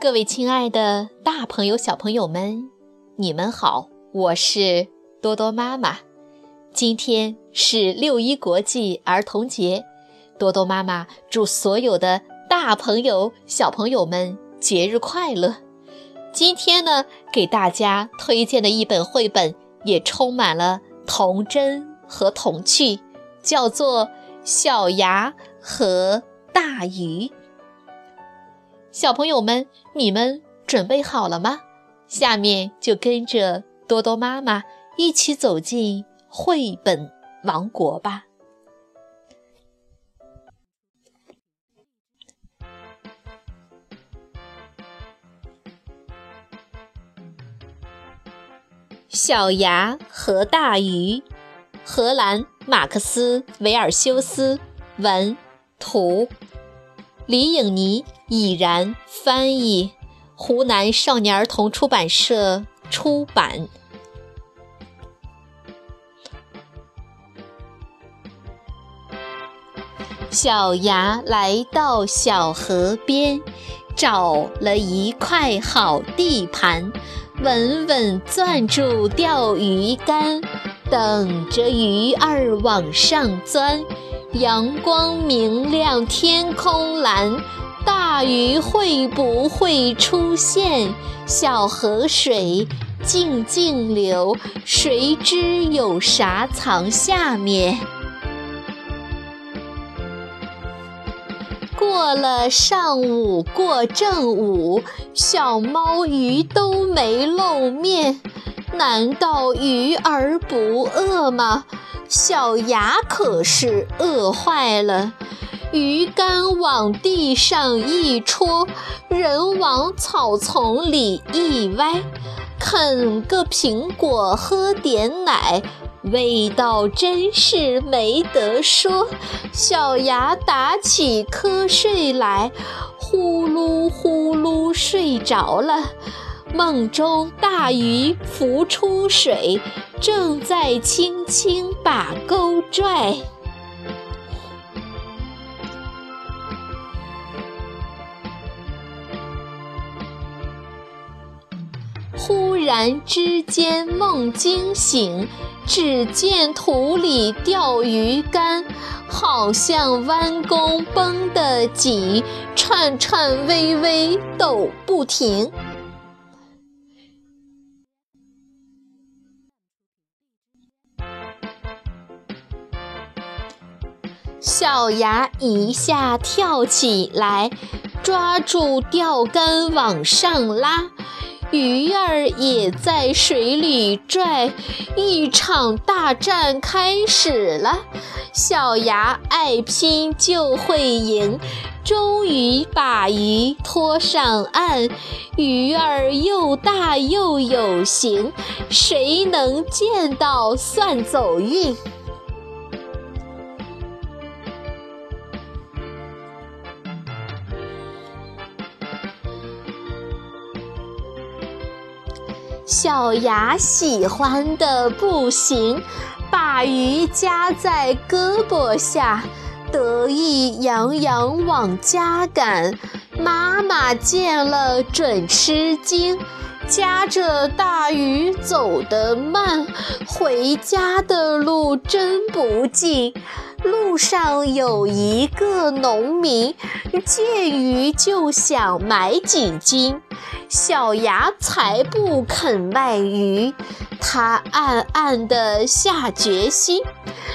各位亲爱的大朋友、小朋友们，你们好！我是多多妈妈。今天是六一国际儿童节，多多妈妈祝所有的大朋友、小朋友们节日快乐。今天呢，给大家推荐的一本绘本也充满了童真和童趣，叫做《小牙和大鱼》。小朋友们，你们准备好了吗？下面就跟着多多妈妈一起走进绘本王国吧。小牙和大鱼，荷兰马克思·维尔修斯文图。李颖妮已然翻译，湖南少年儿童出版社出版。小牙来到小河边，找了一块好地盘，稳稳攥住钓鱼竿，等着鱼儿往上钻。阳光明亮，天空蓝，大鱼会不会出现？小河水静静流，谁知有啥藏下面？过了上午，过正午，小猫鱼都没露面，难道鱼儿不饿吗？小牙可是饿坏了，鱼竿往地上一戳，人往草丛里一歪，啃个苹果，喝点奶，味道真是没得说。小牙打起瞌睡来，呼噜呼噜睡着了。梦中大鱼浮出水，正在轻轻把钩拽。忽然之间梦惊醒，只见土里钓鱼竿，好像弯弓绷得紧，颤颤巍巍抖不停。小牙一下跳起来，抓住钓竿往上拉，鱼儿也在水里拽，一场大战开始了。小牙爱拼就会赢，终于把鱼拖上岸，鱼儿又大又有型，谁能见到算走运。小牙喜欢的不行，把鱼夹在胳膊下，得意洋洋往家赶。妈妈见了准吃惊，夹着大鱼走得慢，回家的路真不近。路上有一个农民，见鱼就想买几斤。小牙才不肯卖鱼，他暗暗地下决心，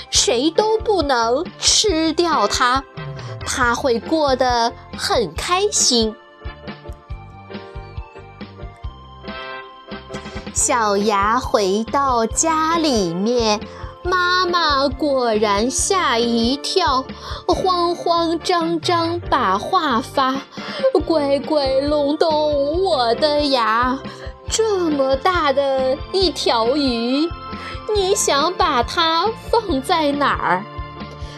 谁都不能吃掉它，他会过得很开心。小牙回到家里面。妈妈果然吓一跳，慌慌张张把话发：“乖乖隆咚，我的牙，这么大的一条鱼，你想把它放在哪儿？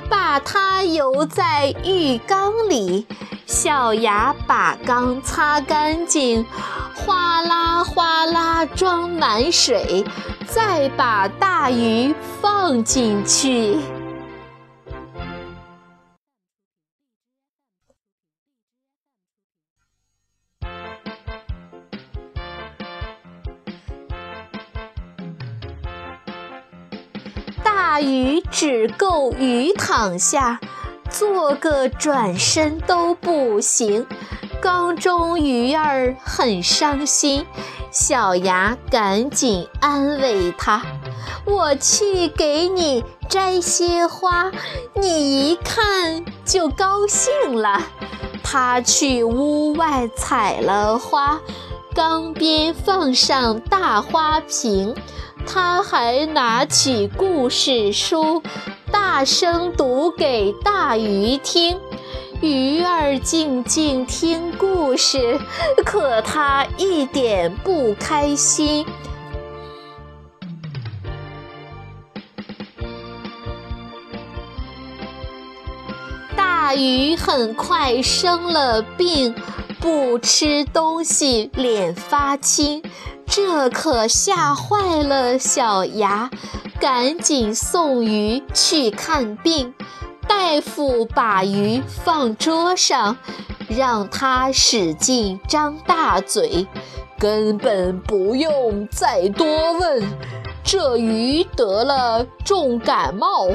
把它游在浴缸里。”小牙把缸擦干净，哗啦哗啦装满水。再把大鱼放进去。大鱼只够鱼躺下做个转身都不行。缸中鱼儿很伤心，小牙赶紧安慰它：“我去给你摘些花，你一看就高兴了。”他去屋外采了花，缸边放上大花瓶，他还拿起故事书，大声读给大鱼听。鱼儿静静听故事，可它一点不开心。大鱼很快生了病，不吃东西脸发青，这可吓坏了小牙，赶紧送鱼去看病。大夫把鱼放桌上，让他使劲张大嘴，根本不用再多问。这鱼得了重感冒，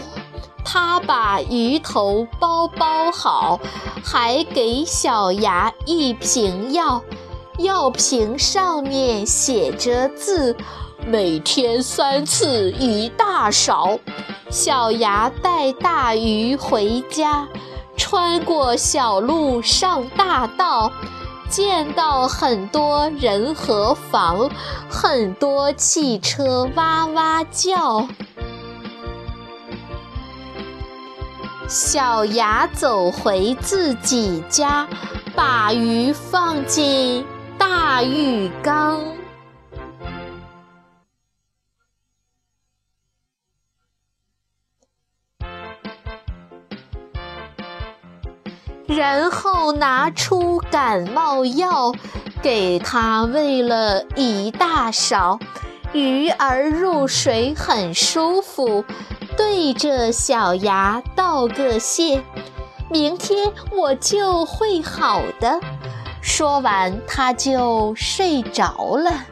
他把鱼头包包好，还给小牙一瓶药，药瓶上面写着字。每天三次一大勺，小牙带大鱼回家，穿过小路上大道，见到很多人和房，很多汽车哇哇叫。小牙走回自己家，把鱼放进大浴缸。然后拿出感冒药，给他喂了一大勺，鱼儿入水很舒服，对着小牙道个谢：“明天我就会好的。”说完，他就睡着了。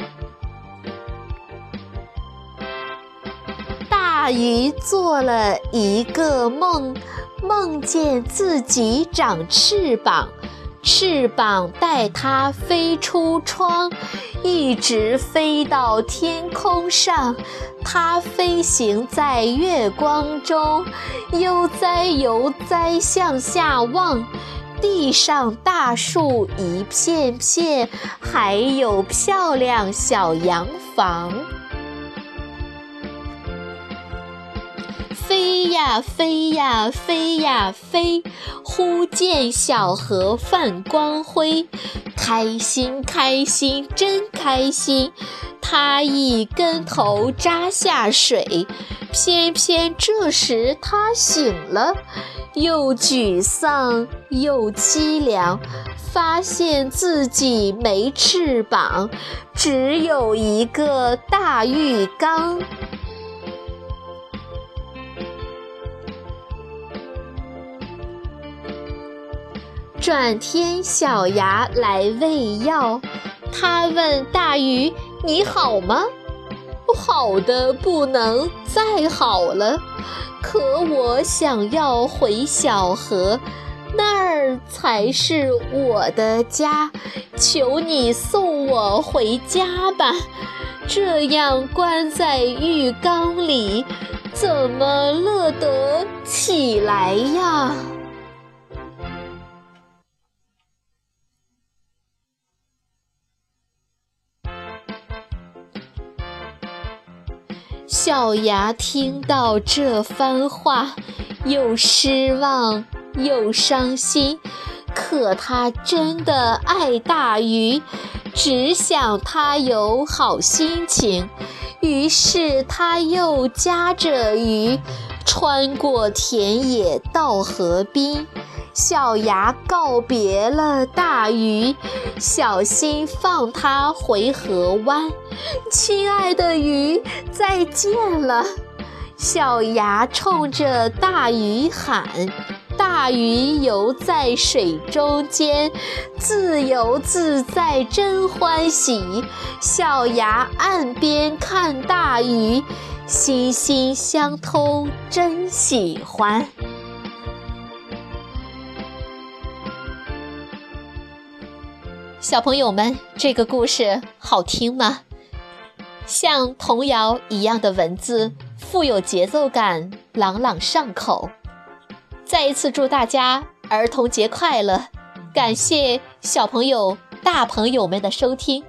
鱼做了一个梦。梦见自己长翅膀，翅膀带它飞出窗，一直飞到天空上。它飞行在月光中，悠哉悠哉向下望，地上大树一片片，还有漂亮小洋房。飞呀飞呀飞呀飞，忽见小河泛光辉，开心开心真开心。他一跟头扎下水，偏偏这时他醒了，又沮丧又凄凉，发现自己没翅膀，只有一个大浴缸。转天，小牙来喂药。他问大鱼：“你好吗？”“好的不能再好了，可我想要回小河，那儿才是我的家。求你送我回家吧。这样关在浴缸里，怎么乐得起来呀？”小牙听到这番话，又失望又伤心。可他真的爱大鱼，只想他有好心情。于是他又夹着鱼，穿过田野到河边。小牙告别了大鱼，小心放它回河湾。亲爱的鱼，再见了！小牙冲着大鱼喊，大鱼游在水中间，自由自在真欢喜。小牙岸边看大鱼，心心相通真喜欢。小朋友们，这个故事好听吗？像童谣一样的文字，富有节奏感，朗朗上口。再一次祝大家儿童节快乐！感谢小朋友、大朋友们的收听，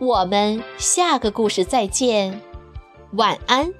我们下个故事再见，晚安。